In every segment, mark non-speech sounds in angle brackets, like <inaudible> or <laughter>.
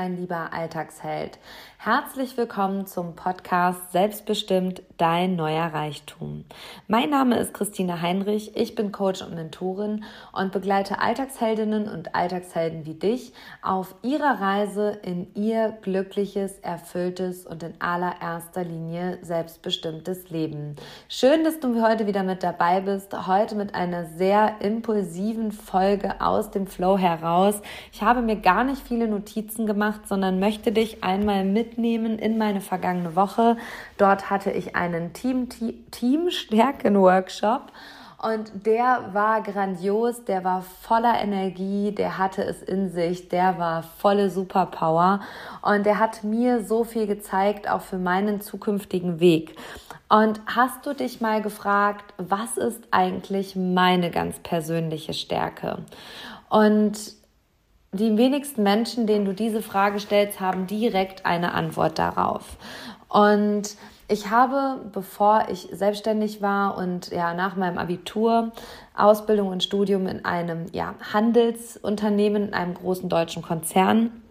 Mein lieber Alltagsheld. Herzlich willkommen zum Podcast Selbstbestimmt dein neuer Reichtum. Mein Name ist Christine Heinrich, ich bin Coach und Mentorin und begleite Alltagsheldinnen und Alltagshelden wie dich auf ihrer Reise in ihr glückliches, erfülltes und in allererster Linie selbstbestimmtes Leben. Schön, dass du heute wieder mit dabei bist, heute mit einer sehr impulsiven Folge aus dem Flow heraus. Ich habe mir gar nicht viele Notizen gemacht, sondern möchte dich einmal mit mitnehmen in meine vergangene Woche. Dort hatte ich einen Team, Team Stärken Workshop. Und der war grandios, der war voller Energie, der hatte es in sich, der war volle Superpower und der hat mir so viel gezeigt, auch für meinen zukünftigen Weg. Und hast du dich mal gefragt, was ist eigentlich meine ganz persönliche Stärke? Und die wenigsten Menschen, denen du diese Frage stellst, haben direkt eine Antwort darauf. Und ich habe, bevor ich selbstständig war und ja nach meinem Abitur, Ausbildung und Studium in einem ja, Handelsunternehmen, in einem großen deutschen Konzern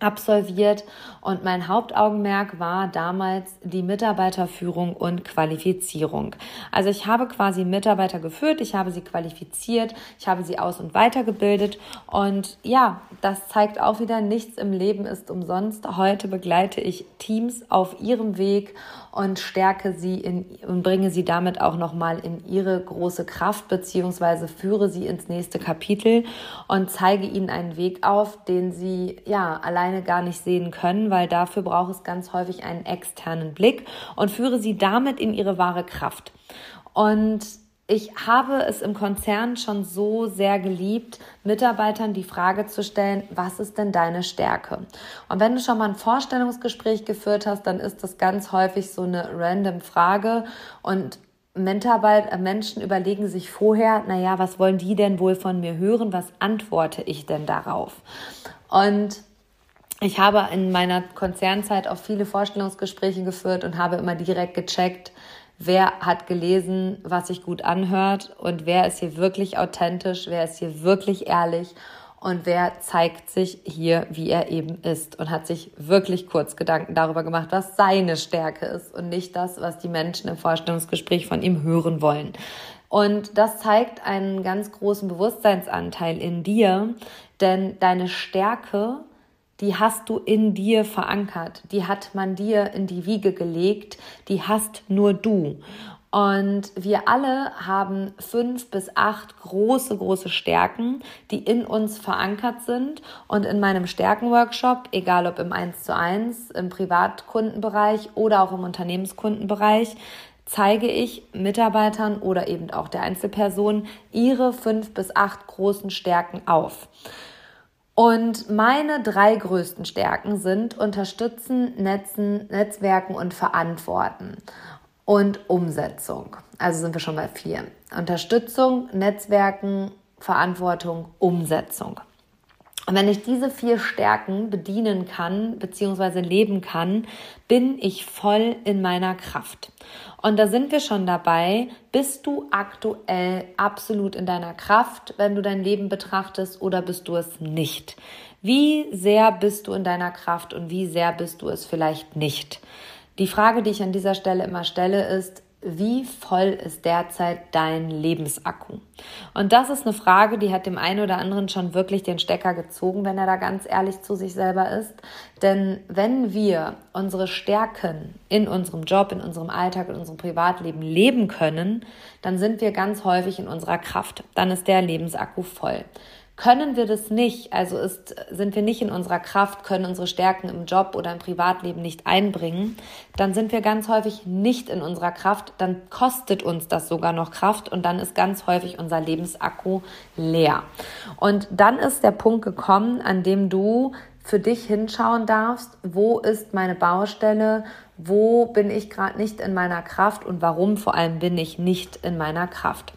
absolviert und mein Hauptaugenmerk war damals die Mitarbeiterführung und Qualifizierung. Also ich habe quasi Mitarbeiter geführt, ich habe sie qualifiziert, ich habe sie aus- und weitergebildet und ja, das zeigt auch wieder, nichts im Leben ist umsonst. Heute begleite ich Teams auf ihrem Weg und stärke sie in, und bringe sie damit auch nochmal in ihre große Kraft beziehungsweise führe sie ins nächste Kapitel und zeige ihnen einen Weg auf, den sie ja alleine gar nicht sehen können, weil dafür braucht es ganz häufig einen externen Blick und führe sie damit in ihre wahre Kraft. Und ich habe es im Konzern schon so sehr geliebt, Mitarbeitern die Frage zu stellen, was ist denn deine Stärke? Und wenn du schon mal ein Vorstellungsgespräch geführt hast, dann ist das ganz häufig so eine random Frage und äh, Menschen überlegen sich vorher, naja, was wollen die denn wohl von mir hören? Was antworte ich denn darauf? Und ich habe in meiner Konzernzeit auch viele Vorstellungsgespräche geführt und habe immer direkt gecheckt, wer hat gelesen, was sich gut anhört und wer ist hier wirklich authentisch, wer ist hier wirklich ehrlich und wer zeigt sich hier, wie er eben ist und hat sich wirklich kurz Gedanken darüber gemacht, was seine Stärke ist und nicht das, was die Menschen im Vorstellungsgespräch von ihm hören wollen. Und das zeigt einen ganz großen Bewusstseinsanteil in dir, denn deine Stärke die hast du in dir verankert, die hat man dir in die Wiege gelegt, die hast nur du. Und wir alle haben fünf bis acht große, große Stärken, die in uns verankert sind. Und in meinem Stärkenworkshop, egal ob im 1 zu 1, im Privatkundenbereich oder auch im Unternehmenskundenbereich, zeige ich Mitarbeitern oder eben auch der Einzelperson ihre fünf bis acht großen Stärken auf. Und meine drei größten Stärken sind Unterstützen, Netzen, Netzwerken und Verantworten und Umsetzung. Also sind wir schon bei vier. Unterstützung, Netzwerken, Verantwortung, Umsetzung. Und wenn ich diese vier Stärken bedienen kann, beziehungsweise leben kann, bin ich voll in meiner Kraft. Und da sind wir schon dabei. Bist du aktuell absolut in deiner Kraft, wenn du dein Leben betrachtest, oder bist du es nicht? Wie sehr bist du in deiner Kraft und wie sehr bist du es vielleicht nicht? Die Frage, die ich an dieser Stelle immer stelle, ist, wie voll ist derzeit dein Lebensakku? Und das ist eine Frage, die hat dem einen oder anderen schon wirklich den Stecker gezogen, wenn er da ganz ehrlich zu sich selber ist. Denn wenn wir unsere Stärken in unserem Job, in unserem Alltag, in unserem Privatleben leben können, dann sind wir ganz häufig in unserer Kraft. Dann ist der Lebensakku voll. Können wir das nicht, also ist, sind wir nicht in unserer Kraft, können unsere Stärken im Job oder im Privatleben nicht einbringen, dann sind wir ganz häufig nicht in unserer Kraft, dann kostet uns das sogar noch Kraft und dann ist ganz häufig unser Lebensakku leer. Und dann ist der Punkt gekommen, an dem du für dich hinschauen darfst, wo ist meine Baustelle, wo bin ich gerade nicht in meiner Kraft und warum vor allem bin ich nicht in meiner Kraft.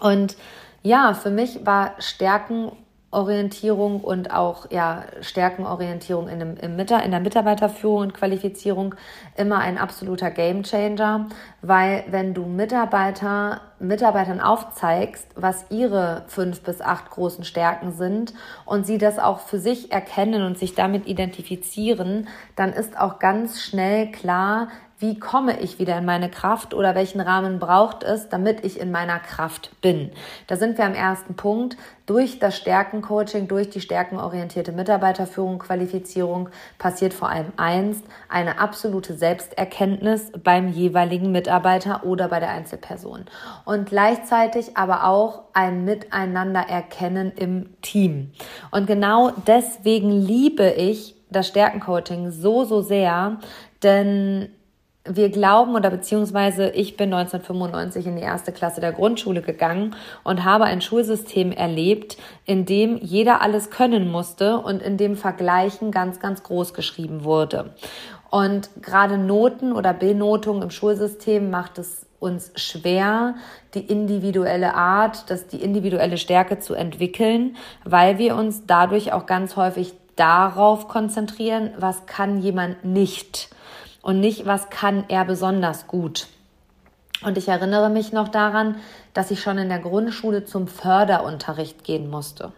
Und ja, für mich war Stärken Orientierung und auch ja, Stärkenorientierung in, dem, in der Mitarbeiterführung und Qualifizierung immer ein absoluter Gamechanger, weil wenn du Mitarbeiter, Mitarbeitern aufzeigst, was ihre fünf bis acht großen Stärken sind und sie das auch für sich erkennen und sich damit identifizieren, dann ist auch ganz schnell klar, wie komme ich wieder in meine Kraft oder welchen Rahmen braucht es, damit ich in meiner Kraft bin. Da sind wir am ersten Punkt. Durch das Stärkencoaching, durch die stärkenorientierte Mitarbeiterführung, Qualifizierung passiert vor allem eins, eine absolute Selbsterkenntnis beim jeweiligen Mitarbeiter oder bei der Einzelperson. Und gleichzeitig aber auch ein Miteinander erkennen im Team. Und genau deswegen liebe ich das Stärkencoaching so, so sehr, denn wir glauben oder beziehungsweise ich bin 1995 in die erste Klasse der Grundschule gegangen und habe ein Schulsystem erlebt, in dem jeder alles können musste und in dem Vergleichen ganz, ganz groß geschrieben wurde. Und gerade Noten oder Benotung im Schulsystem macht es uns schwer, die individuelle Art, das die individuelle Stärke zu entwickeln, weil wir uns dadurch auch ganz häufig darauf konzentrieren, was kann jemand nicht und nicht, was kann er besonders gut. Und ich erinnere mich noch daran, dass ich schon in der Grundschule zum Förderunterricht gehen musste.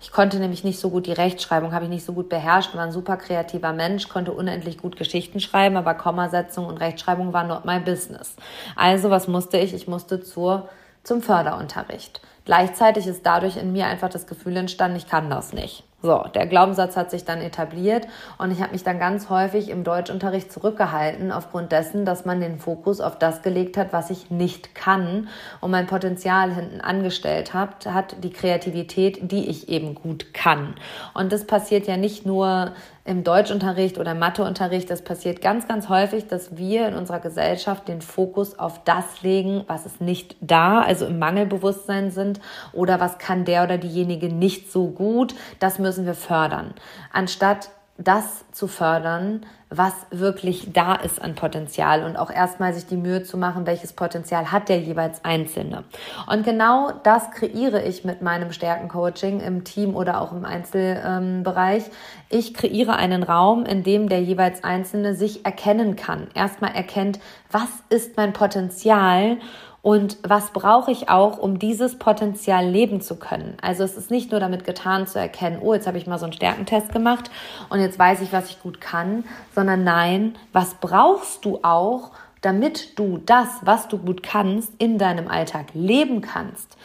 Ich konnte nämlich nicht so gut die Rechtschreibung, habe ich nicht so gut beherrscht, war ein super kreativer Mensch, konnte unendlich gut Geschichten schreiben, aber Kommasetzung und Rechtschreibung war not my business. Also was musste ich? Ich musste zur, zum Förderunterricht. Gleichzeitig ist dadurch in mir einfach das Gefühl entstanden, ich kann das nicht. So, der Glaubenssatz hat sich dann etabliert und ich habe mich dann ganz häufig im Deutschunterricht zurückgehalten aufgrund dessen, dass man den Fokus auf das gelegt hat, was ich nicht kann und mein Potenzial hinten angestellt hat, hat die Kreativität, die ich eben gut kann. Und das passiert ja nicht nur im Deutschunterricht oder Matheunterricht, das passiert ganz, ganz häufig, dass wir in unserer Gesellschaft den Fokus auf das legen, was ist nicht da, also im Mangelbewusstsein sind oder was kann der oder diejenige nicht so gut, das müssen wir fördern. Anstatt das zu fördern, was wirklich da ist an Potenzial und auch erstmal sich die Mühe zu machen, welches Potenzial hat der jeweils Einzelne. Und genau das kreiere ich mit meinem Stärkencoaching im Team oder auch im Einzelbereich. Ich kreiere einen Raum, in dem der jeweils Einzelne sich erkennen kann. Erstmal erkennt, was ist mein Potenzial und was brauche ich auch, um dieses Potenzial leben zu können. Also es ist nicht nur damit getan zu erkennen, oh, jetzt habe ich mal so einen Stärkentest gemacht und jetzt weiß ich, was ich gut kann, sondern nein, was brauchst du auch, damit du das, was du gut kannst, in deinem Alltag leben kannst.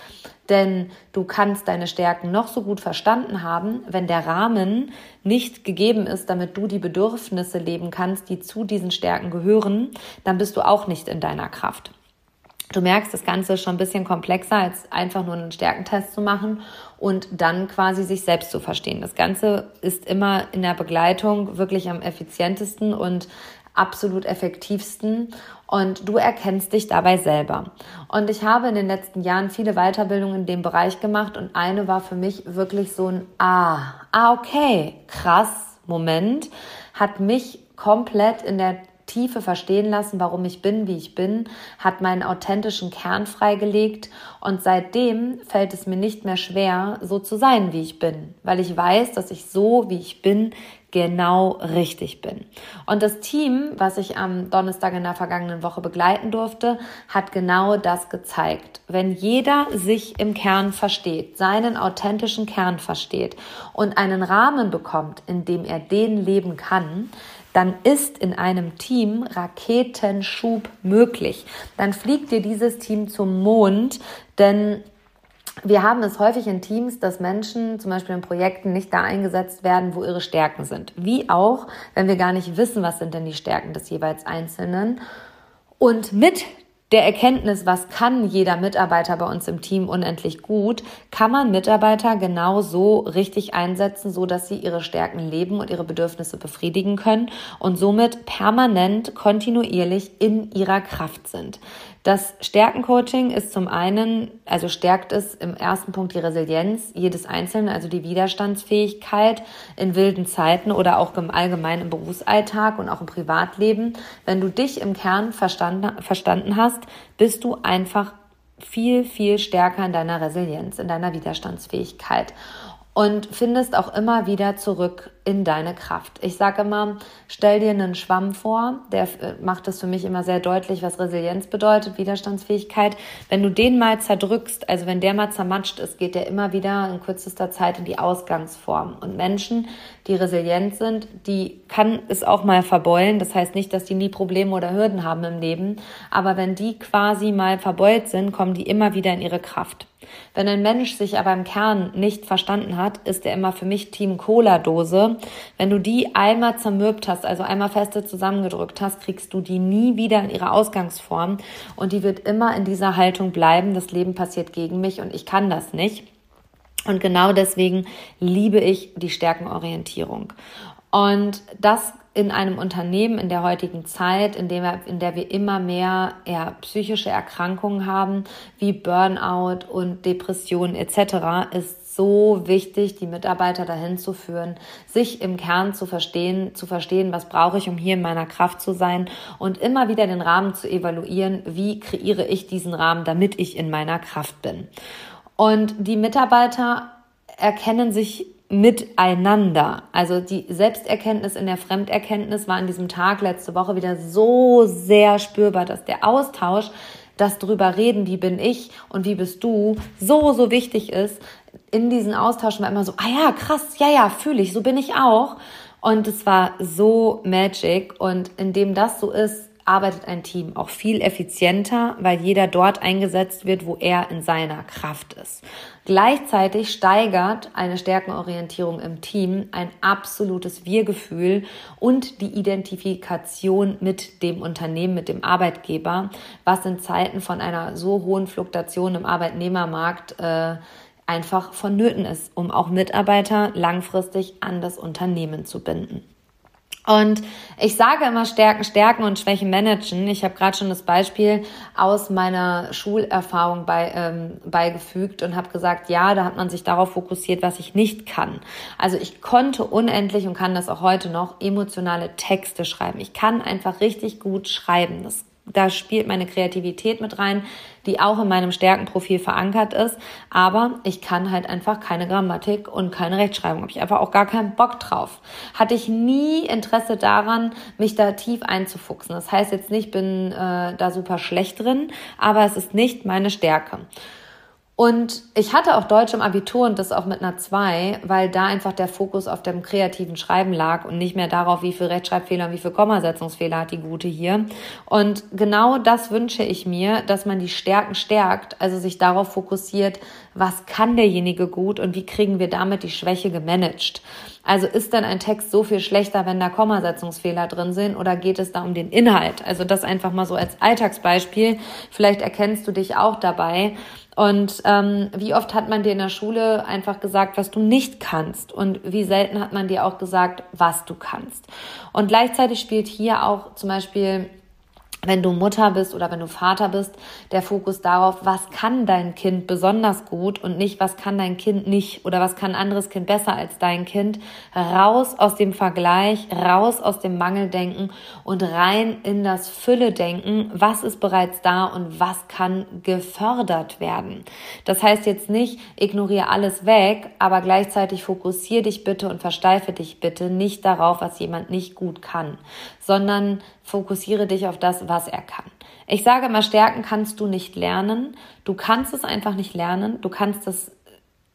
Denn du kannst deine Stärken noch so gut verstanden haben, wenn der Rahmen nicht gegeben ist, damit du die Bedürfnisse leben kannst, die zu diesen Stärken gehören, dann bist du auch nicht in deiner Kraft. Du merkst, das Ganze ist schon ein bisschen komplexer, als einfach nur einen Stärkentest zu machen und dann quasi sich selbst zu verstehen. Das Ganze ist immer in der Begleitung wirklich am effizientesten und absolut effektivsten und du erkennst dich dabei selber. Und ich habe in den letzten Jahren viele Weiterbildungen in dem Bereich gemacht und eine war für mich wirklich so ein Ah, ah, okay, krass, Moment, hat mich komplett in der Tiefe verstehen lassen, warum ich bin, wie ich bin, hat meinen authentischen Kern freigelegt und seitdem fällt es mir nicht mehr schwer, so zu sein, wie ich bin, weil ich weiß, dass ich so, wie ich bin, genau richtig bin. Und das Team, was ich am Donnerstag in der vergangenen Woche begleiten durfte, hat genau das gezeigt. Wenn jeder sich im Kern versteht, seinen authentischen Kern versteht und einen Rahmen bekommt, in dem er den leben kann, dann ist in einem Team Raketenschub möglich. Dann fliegt dir dieses Team zum Mond, denn wir haben es häufig in Teams, dass Menschen zum Beispiel in Projekten nicht da eingesetzt werden, wo ihre Stärken sind. Wie auch, wenn wir gar nicht wissen, was sind denn die Stärken des jeweils Einzelnen. Und mit der Erkenntnis, was kann jeder Mitarbeiter bei uns im Team unendlich gut, kann man Mitarbeiter genau so richtig einsetzen, so dass sie ihre Stärken leben und ihre Bedürfnisse befriedigen können und somit permanent kontinuierlich in ihrer Kraft sind. Das Stärkencoaching ist zum einen, also stärkt es im ersten Punkt die Resilienz jedes Einzelnen, also die Widerstandsfähigkeit in wilden Zeiten oder auch im allgemeinen Berufsalltag und auch im Privatleben. Wenn du dich im Kern verstanden, verstanden hast, bist du einfach viel, viel stärker in deiner Resilienz, in deiner Widerstandsfähigkeit. und findest auch immer wieder zurück in deine Kraft. Ich sage immer, stell dir einen Schwamm vor, der äh, macht es für mich immer sehr deutlich, was Resilienz bedeutet, Widerstandsfähigkeit. Wenn du den mal zerdrückst, also wenn der mal zermatscht ist, geht der immer wieder in kürzester Zeit in die Ausgangsform. Und Menschen, die resilient sind, die kann es auch mal verbeulen. Das heißt nicht, dass die nie Probleme oder Hürden haben im Leben, aber wenn die quasi mal verbeult sind, kommen die immer wieder in ihre Kraft. Wenn ein Mensch sich aber im Kern nicht verstanden hat, ist er immer für mich Team Cola-Dose. Wenn du die einmal zermürbt hast, also einmal feste zusammengedrückt hast, kriegst du die nie wieder in ihre Ausgangsform und die wird immer in dieser Haltung bleiben. Das Leben passiert gegen mich und ich kann das nicht. Und genau deswegen liebe ich die Stärkenorientierung. Und das in einem Unternehmen in der heutigen Zeit, in, dem in der wir immer mehr ja, psychische Erkrankungen haben, wie Burnout und Depressionen etc., ist so wichtig, die Mitarbeiter dahin zu führen, sich im Kern zu verstehen, zu verstehen, was brauche ich, um hier in meiner Kraft zu sein und immer wieder den Rahmen zu evaluieren, wie kreiere ich diesen Rahmen, damit ich in meiner Kraft bin. Und die Mitarbeiter erkennen sich miteinander. Also die Selbsterkenntnis in der Fremderkenntnis war an diesem Tag letzte Woche wieder so sehr spürbar, dass der Austausch, das drüber reden, wie bin ich und wie bist du, so, so wichtig ist. In diesen Austauschen war immer so, ah ja, krass, ja, ja, fühle ich, so bin ich auch. Und es war so magic. Und indem das so ist, arbeitet ein Team auch viel effizienter, weil jeder dort eingesetzt wird, wo er in seiner Kraft ist. Gleichzeitig steigert eine Stärkenorientierung im Team ein absolutes Wir-Gefühl und die Identifikation mit dem Unternehmen, mit dem Arbeitgeber, was in Zeiten von einer so hohen Fluktuation im Arbeitnehmermarkt äh, einfach vonnöten ist, um auch Mitarbeiter langfristig an das Unternehmen zu binden. Und ich sage immer Stärken, Stärken und Schwächen managen. Ich habe gerade schon das Beispiel aus meiner Schulerfahrung bei, ähm, beigefügt und habe gesagt, ja, da hat man sich darauf fokussiert, was ich nicht kann. Also ich konnte unendlich und kann das auch heute noch emotionale Texte schreiben. Ich kann einfach richtig gut schreiben. Das da spielt meine Kreativität mit rein, die auch in meinem Stärkenprofil verankert ist. Aber ich kann halt einfach keine Grammatik und keine Rechtschreibung. Habe ich einfach auch gar keinen Bock drauf. Hatte ich nie Interesse daran, mich da tief einzufuchsen. Das heißt jetzt nicht, bin äh, da super schlecht drin, aber es ist nicht meine Stärke. Und ich hatte auch Deutsch im Abitur und das auch mit einer 2, weil da einfach der Fokus auf dem kreativen Schreiben lag und nicht mehr darauf, wie viel Rechtschreibfehler und wie viel Kommasetzungsfehler hat die Gute hier. Und genau das wünsche ich mir, dass man die Stärken stärkt, also sich darauf fokussiert, was kann derjenige gut und wie kriegen wir damit die Schwäche gemanagt. Also ist dann ein Text so viel schlechter, wenn da Kommasetzungsfehler drin sind oder geht es da um den Inhalt? Also das einfach mal so als Alltagsbeispiel. Vielleicht erkennst du dich auch dabei. Und ähm, wie oft hat man dir in der Schule einfach gesagt, was du nicht kannst? Und wie selten hat man dir auch gesagt, was du kannst? Und gleichzeitig spielt hier auch zum Beispiel wenn du Mutter bist oder wenn du Vater bist, der Fokus darauf, was kann dein Kind besonders gut und nicht, was kann dein Kind nicht oder was kann ein anderes Kind besser als dein Kind. Raus aus dem Vergleich, raus aus dem Mangeldenken und rein in das Fülle-Denken. Was ist bereits da und was kann gefördert werden? Das heißt jetzt nicht, ignoriere alles weg, aber gleichzeitig fokussiere dich bitte und versteife dich bitte nicht darauf, was jemand nicht gut kann, sondern fokussiere dich auf das, was er kann. Ich sage immer, Stärken kannst du nicht lernen. Du kannst es einfach nicht lernen. Du kannst es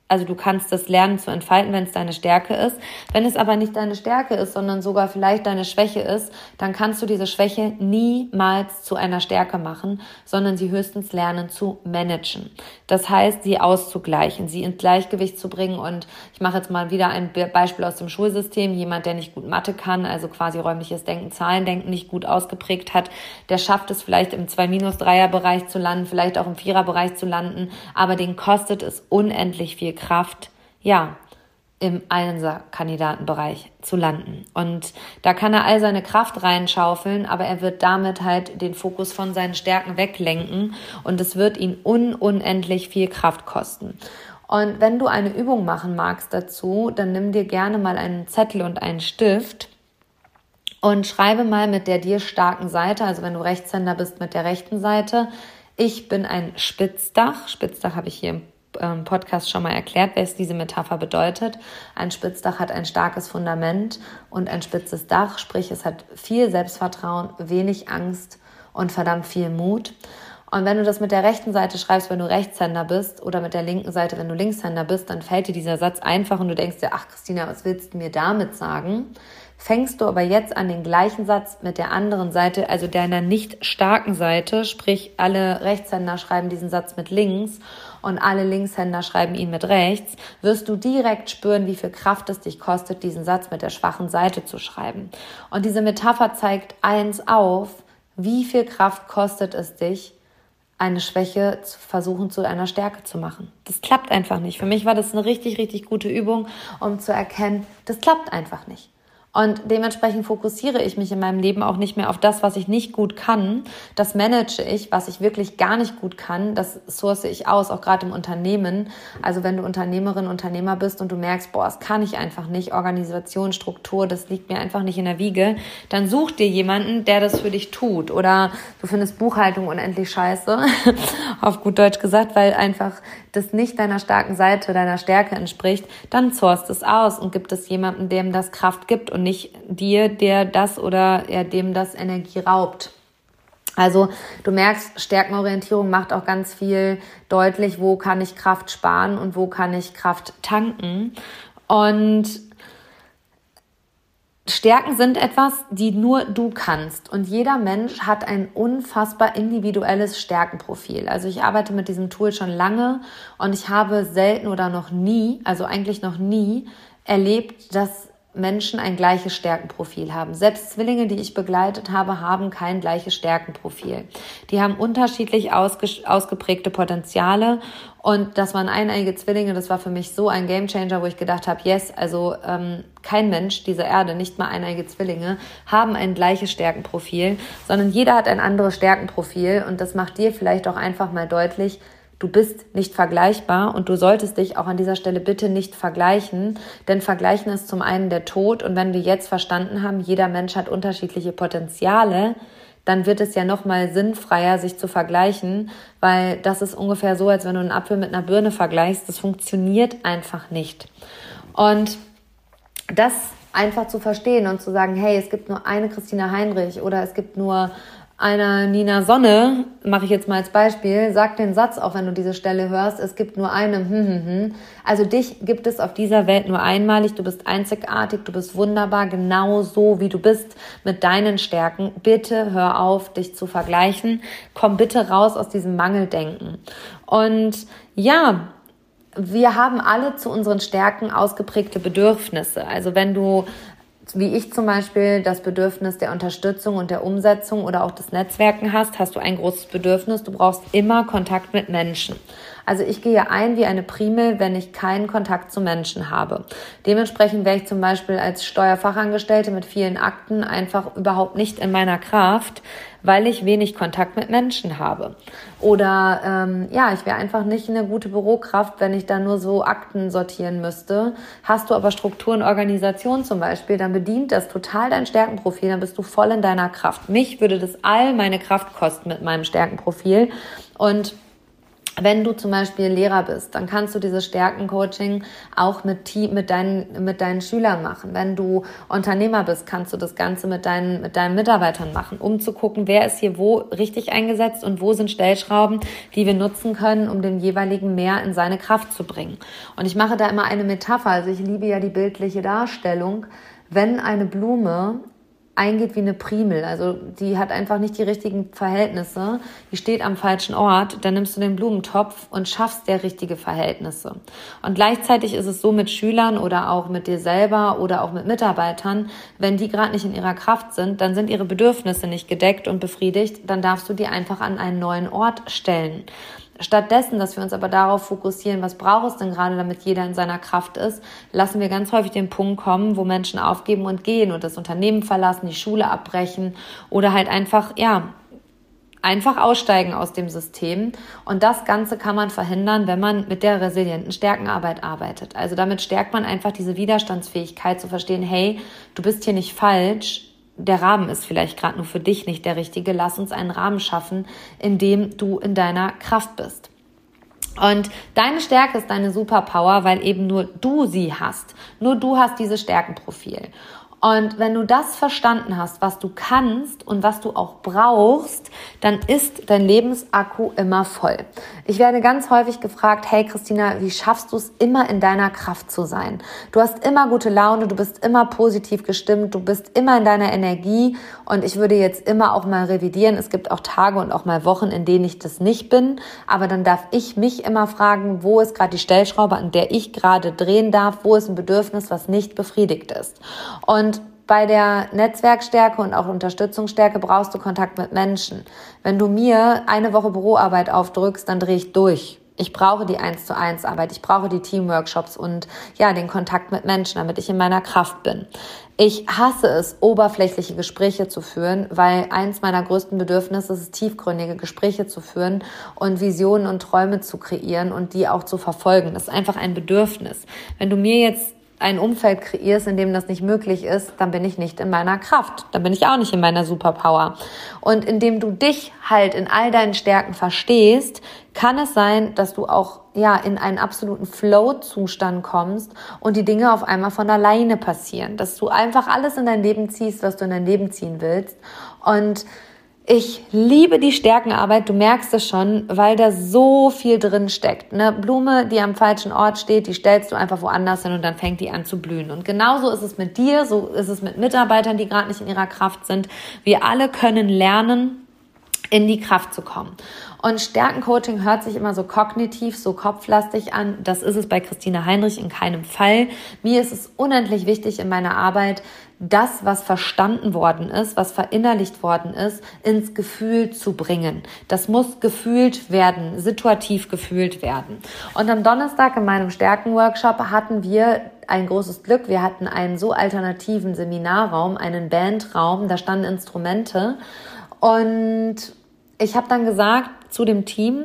also du kannst das lernen zu entfalten, wenn es deine Stärke ist. Wenn es aber nicht deine Stärke ist, sondern sogar vielleicht deine Schwäche ist, dann kannst du diese Schwäche niemals zu einer Stärke machen, sondern sie höchstens lernen zu managen. Das heißt, sie auszugleichen, sie ins Gleichgewicht zu bringen. Und ich mache jetzt mal wieder ein Beispiel aus dem Schulsystem. Jemand, der nicht gut Mathe kann, also quasi räumliches Denken, Zahlendenken nicht gut ausgeprägt hat, der schafft es vielleicht im 2-Dreier-Bereich zu landen, vielleicht auch im Vierer-Bereich zu landen, aber den kostet es unendlich viel Kraft, ja, im Einser-Kandidatenbereich zu landen. Und da kann er all seine Kraft reinschaufeln, aber er wird damit halt den Fokus von seinen Stärken weglenken und es wird ihn un unendlich viel Kraft kosten. Und wenn du eine Übung machen magst dazu, dann nimm dir gerne mal einen Zettel und einen Stift und schreibe mal mit der dir starken Seite, also wenn du Rechtshänder bist, mit der rechten Seite. Ich bin ein Spitzdach. Spitzdach habe ich hier im Podcast schon mal erklärt, was diese Metapher bedeutet. Ein Spitzdach hat ein starkes Fundament und ein spitzes Dach, sprich es hat viel Selbstvertrauen, wenig Angst und verdammt viel Mut. Und wenn du das mit der rechten Seite schreibst, wenn du Rechtshänder bist, oder mit der linken Seite, wenn du Linkshänder bist, dann fällt dir dieser Satz einfach und du denkst dir, ach Christina, was willst du mir damit sagen? Fängst du aber jetzt an den gleichen Satz mit der anderen Seite, also deiner nicht starken Seite, sprich alle Rechtshänder schreiben diesen Satz mit links und alle Linkshänder schreiben ihn mit rechts, wirst du direkt spüren, wie viel Kraft es dich kostet, diesen Satz mit der schwachen Seite zu schreiben. Und diese Metapher zeigt eins auf, wie viel Kraft kostet es dich, eine Schwäche zu versuchen zu einer Stärke zu machen. Das klappt einfach nicht. Für mich war das eine richtig, richtig gute Übung, um zu erkennen, das klappt einfach nicht. Und dementsprechend fokussiere ich mich in meinem Leben auch nicht mehr auf das, was ich nicht gut kann. Das manage ich, was ich wirklich gar nicht gut kann. Das source ich aus, auch gerade im Unternehmen. Also wenn du Unternehmerin, Unternehmer bist und du merkst, boah, das kann ich einfach nicht, Organisation, Struktur, das liegt mir einfach nicht in der Wiege, dann such dir jemanden, der das für dich tut. Oder du findest Buchhaltung unendlich scheiße, <laughs> auf gut Deutsch gesagt, weil einfach das nicht deiner starken Seite, deiner Stärke entspricht, dann source es aus und gibt es jemanden, dem das Kraft gibt und nicht dir, der das oder ja, dem das Energie raubt. Also du merkst, Stärkenorientierung macht auch ganz viel deutlich, wo kann ich Kraft sparen und wo kann ich Kraft tanken. Und Stärken sind etwas, die nur du kannst. Und jeder Mensch hat ein unfassbar individuelles Stärkenprofil. Also ich arbeite mit diesem Tool schon lange und ich habe selten oder noch nie, also eigentlich noch nie, erlebt, dass Menschen ein gleiches Stärkenprofil haben. Selbst Zwillinge, die ich begleitet habe, haben kein gleiches Stärkenprofil. Die haben unterschiedlich ausge ausgeprägte Potenziale und das waren eineige Zwillinge. Das war für mich so ein Gamechanger, wo ich gedacht habe, yes, also ähm, kein Mensch dieser Erde, nicht mal eineige Zwillinge, haben ein gleiches Stärkenprofil, sondern jeder hat ein anderes Stärkenprofil und das macht dir vielleicht auch einfach mal deutlich, Du bist nicht vergleichbar und du solltest dich auch an dieser Stelle bitte nicht vergleichen, denn vergleichen ist zum einen der Tod und wenn wir jetzt verstanden haben, jeder Mensch hat unterschiedliche Potenziale, dann wird es ja noch mal sinnfreier, sich zu vergleichen, weil das ist ungefähr so, als wenn du einen Apfel mit einer Birne vergleichst. Das funktioniert einfach nicht. Und das einfach zu verstehen und zu sagen, hey, es gibt nur eine Christina Heinrich oder es gibt nur einer Nina Sonne, mache ich jetzt mal als Beispiel, sagt den Satz, auch wenn du diese Stelle hörst, es gibt nur eine, hm, hm, hm. Also dich gibt es auf dieser Welt nur einmalig, du bist einzigartig, du bist wunderbar, genau so wie du bist, mit deinen Stärken. Bitte hör auf, dich zu vergleichen. Komm bitte raus aus diesem Mangeldenken. Und ja, wir haben alle zu unseren Stärken ausgeprägte Bedürfnisse. Also wenn du wie ich zum Beispiel das Bedürfnis der Unterstützung und der Umsetzung oder auch des Netzwerken hast, hast du ein großes Bedürfnis. Du brauchst immer Kontakt mit Menschen. Also ich gehe ein wie eine Primel, wenn ich keinen Kontakt zu Menschen habe. Dementsprechend wäre ich zum Beispiel als Steuerfachangestellte mit vielen Akten einfach überhaupt nicht in meiner Kraft, weil ich wenig Kontakt mit Menschen habe. Oder ähm, ja, ich wäre einfach nicht eine gute Bürokraft, wenn ich da nur so Akten sortieren müsste. Hast du aber Struktur und Organisation zum Beispiel, dann bedient das total dein Stärkenprofil, dann bist du voll in deiner Kraft. Mich würde das all meine Kraft kosten mit meinem Stärkenprofil. Und wenn du zum Beispiel Lehrer bist, dann kannst du dieses Stärkencoaching auch mit, Team, mit, deinen, mit deinen Schülern machen. Wenn du Unternehmer bist, kannst du das Ganze mit deinen, mit deinen Mitarbeitern machen, um zu gucken, wer ist hier wo richtig eingesetzt und wo sind Stellschrauben, die wir nutzen können, um den jeweiligen mehr in seine Kraft zu bringen. Und ich mache da immer eine Metapher. Also ich liebe ja die bildliche Darstellung. Wenn eine Blume eingeht wie eine Primel. Also die hat einfach nicht die richtigen Verhältnisse. Die steht am falschen Ort. Dann nimmst du den Blumentopf und schaffst der richtige Verhältnisse. Und gleichzeitig ist es so mit Schülern oder auch mit dir selber oder auch mit Mitarbeitern, wenn die gerade nicht in ihrer Kraft sind, dann sind ihre Bedürfnisse nicht gedeckt und befriedigt, dann darfst du die einfach an einen neuen Ort stellen. Stattdessen, dass wir uns aber darauf fokussieren, was braucht es denn gerade, damit jeder in seiner Kraft ist, lassen wir ganz häufig den Punkt kommen, wo Menschen aufgeben und gehen und das Unternehmen verlassen, die Schule abbrechen oder halt einfach, ja, einfach aussteigen aus dem System. Und das Ganze kann man verhindern, wenn man mit der resilienten Stärkenarbeit arbeitet. Also damit stärkt man einfach diese Widerstandsfähigkeit zu verstehen, hey, du bist hier nicht falsch, der Rahmen ist vielleicht gerade nur für dich nicht der richtige. Lass uns einen Rahmen schaffen, in dem du in deiner Kraft bist. Und deine Stärke ist deine Superpower, weil eben nur du sie hast. Nur du hast dieses Stärkenprofil. Und wenn du das verstanden hast, was du kannst und was du auch brauchst, dann ist dein Lebensakku immer voll. Ich werde ganz häufig gefragt, hey Christina, wie schaffst du es immer in deiner Kraft zu sein? Du hast immer gute Laune, du bist immer positiv gestimmt, du bist immer in deiner Energie und ich würde jetzt immer auch mal revidieren. Es gibt auch Tage und auch mal Wochen, in denen ich das nicht bin, aber dann darf ich mich immer fragen, wo ist gerade die Stellschraube, an der ich gerade drehen darf, wo ist ein Bedürfnis, was nicht befriedigt ist. Und bei der Netzwerkstärke und auch Unterstützungsstärke brauchst du Kontakt mit Menschen. Wenn du mir eine Woche Büroarbeit aufdrückst, dann drehe ich durch. Ich brauche die eins zu eins Arbeit, ich brauche die Teamworkshops und ja, den Kontakt mit Menschen, damit ich in meiner Kraft bin. Ich hasse es, oberflächliche Gespräche zu führen, weil eins meiner größten Bedürfnisse ist, tiefgründige Gespräche zu führen und Visionen und Träume zu kreieren und die auch zu verfolgen. Das ist einfach ein Bedürfnis. Wenn du mir jetzt ein Umfeld kreierst, in dem das nicht möglich ist, dann bin ich nicht in meiner Kraft. Dann bin ich auch nicht in meiner Superpower. Und indem du dich halt in all deinen Stärken verstehst, kann es sein, dass du auch ja in einen absoluten Flow-Zustand kommst und die Dinge auf einmal von alleine passieren, dass du einfach alles in dein Leben ziehst, was du in dein Leben ziehen willst und ich liebe die Stärkenarbeit, du merkst es schon, weil da so viel drin steckt. Eine Blume, die am falschen Ort steht, die stellst du einfach woanders hin und dann fängt die an zu blühen. Und genauso ist es mit dir, so ist es mit Mitarbeitern, die gerade nicht in ihrer Kraft sind. Wir alle können lernen, in die Kraft zu kommen. Und Stärkencoaching hört sich immer so kognitiv, so kopflastig an. Das ist es bei Christine Heinrich in keinem Fall. Mir ist es unendlich wichtig in meiner Arbeit, das, was verstanden worden ist, was verinnerlicht worden ist, ins Gefühl zu bringen. Das muss gefühlt werden, situativ gefühlt werden. Und am Donnerstag in meinem Stärkenworkshop hatten wir ein großes Glück. Wir hatten einen so alternativen Seminarraum, einen Bandraum, da standen Instrumente. Und ich habe dann gesagt zu dem Team,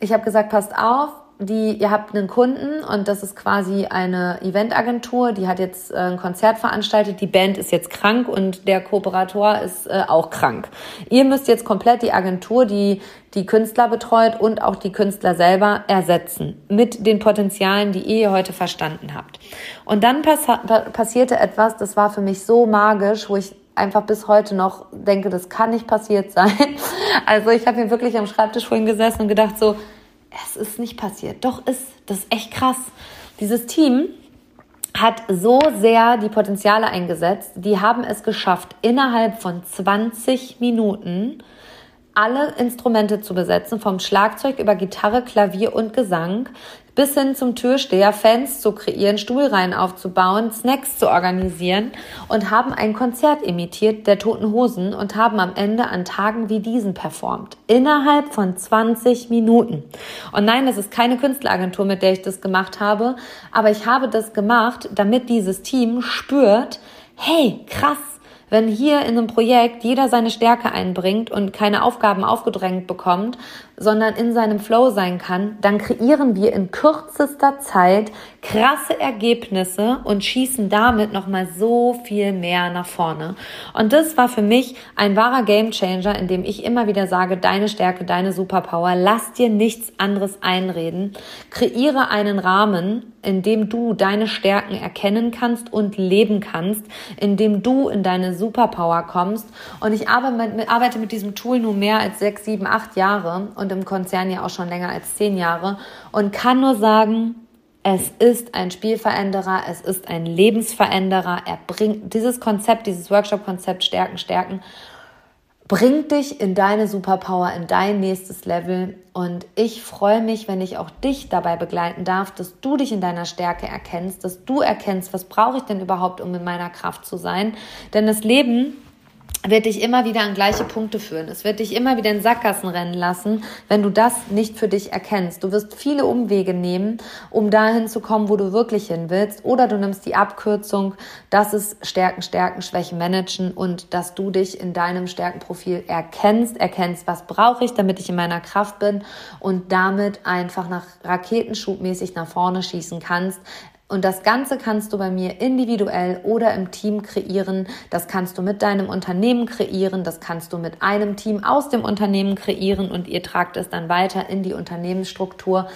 ich habe gesagt, passt auf, die, ihr habt einen Kunden und das ist quasi eine Eventagentur, die hat jetzt äh, ein Konzert veranstaltet, die Band ist jetzt krank und der Kooperator ist äh, auch krank. Ihr müsst jetzt komplett die Agentur, die die Künstler betreut und auch die Künstler selber ersetzen mit den Potenzialen, die ihr heute verstanden habt. Und dann pass passierte etwas, das war für mich so magisch, wo ich einfach bis heute noch denke, das kann nicht passiert sein. <laughs> Also ich habe hier wirklich am Schreibtisch vorhin gesessen und gedacht so, es ist nicht passiert. Doch ist, das ist echt krass. Dieses Team hat so sehr die Potenziale eingesetzt, die haben es geschafft, innerhalb von 20 Minuten alle Instrumente zu besetzen, vom Schlagzeug über Gitarre, Klavier und Gesang bis hin zum Türsteher, Fans zu kreieren, Stuhlreihen aufzubauen, Snacks zu organisieren und haben ein Konzert imitiert der Toten Hosen und haben am Ende an Tagen wie diesen performt. Innerhalb von 20 Minuten. Und nein, das ist keine Künstleragentur, mit der ich das gemacht habe, aber ich habe das gemacht, damit dieses Team spürt, hey, krass, wenn hier in einem Projekt jeder seine Stärke einbringt und keine Aufgaben aufgedrängt bekommt, sondern in seinem Flow sein kann, dann kreieren wir in kürzester Zeit krasse Ergebnisse und schießen damit nochmal so viel mehr nach vorne. Und das war für mich ein wahrer Gamechanger, in dem ich immer wieder sage, deine Stärke, deine Superpower, lass dir nichts anderes einreden. Kreiere einen Rahmen, in dem du deine Stärken erkennen kannst und leben kannst, in dem du in deine Superpower kommst. Und ich arbeite mit, diesem Tool nun mehr als sechs, sieben, acht Jahre und im Konzern ja auch schon länger als zehn Jahre und kann nur sagen, es ist ein Spielveränderer, es ist ein Lebensveränderer. Er bringt dieses Konzept, dieses Workshop-Konzept Stärken, Stärken, bringt dich in deine Superpower, in dein nächstes Level. Und ich freue mich, wenn ich auch dich dabei begleiten darf, dass du dich in deiner Stärke erkennst, dass du erkennst, was brauche ich denn überhaupt, um in meiner Kraft zu sein. Denn das Leben wird dich immer wieder an gleiche Punkte führen. Es wird dich immer wieder in Sackgassen rennen lassen, wenn du das nicht für dich erkennst. Du wirst viele Umwege nehmen, um dahin zu kommen, wo du wirklich hin willst. Oder du nimmst die Abkürzung, das ist Stärken, Stärken, Schwächen managen und dass du dich in deinem Stärkenprofil erkennst, erkennst, was brauche ich, damit ich in meiner Kraft bin und damit einfach nach Raketenschubmäßig nach vorne schießen kannst Und das Ganze kannst du bei mir individuell oder im Team kreieren. Das kannst du mit deinem Unternehmen kreieren. Das kannst du mit einem Team aus dem Unternehmen kreieren und ihr tragt es dann weiter in die Unternehmensstruktur.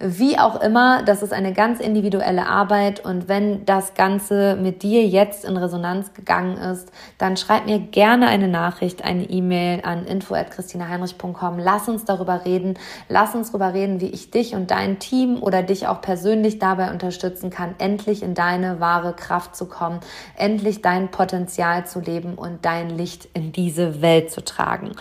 Wie auch immer, das ist eine ganz individuelle Arbeit und wenn das Ganze mit dir jetzt in Resonanz gegangen ist, dann schreib mir gerne eine Nachricht, eine E-Mail an info@christinaheinrich.com. Lass uns darüber reden. Lass uns darüber reden, wie ich dich und dein Team oder dich auch persönlich dabei unterstützen kann, endlich in deine wahre Kraft zu kommen, endlich dein Potenzial zu leben und dein Licht in diese Welt zu tragen.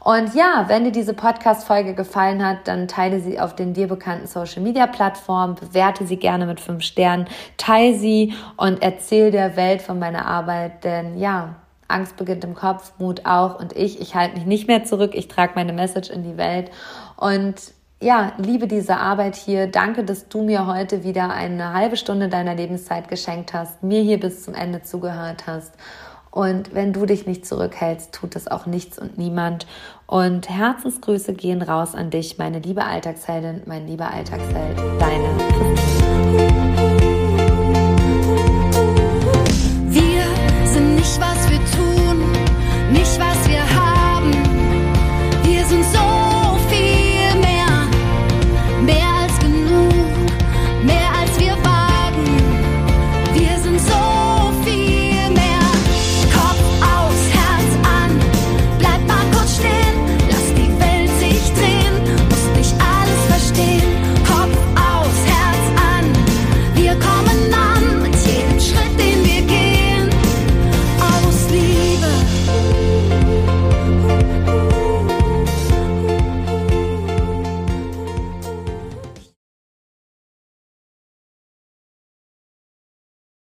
Und ja, wenn dir diese Podcast Folge gefallen hat, dann teile sie auf den dir bekannten Social Social Media Plattform, bewerte sie gerne mit fünf Sternen, teile sie und erzähl der Welt von meiner Arbeit, denn ja, Angst beginnt im Kopf, Mut auch und ich, ich halte mich nicht mehr zurück, ich trage meine Message in die Welt und ja, liebe diese Arbeit hier. Danke, dass du mir heute wieder eine halbe Stunde deiner Lebenszeit geschenkt hast, mir hier bis zum Ende zugehört hast. Und wenn du dich nicht zurückhältst, tut es auch nichts und niemand. Und Herzensgrüße gehen raus an dich, meine liebe Alltagsheldin, mein lieber Alltagsheld, deine Christine.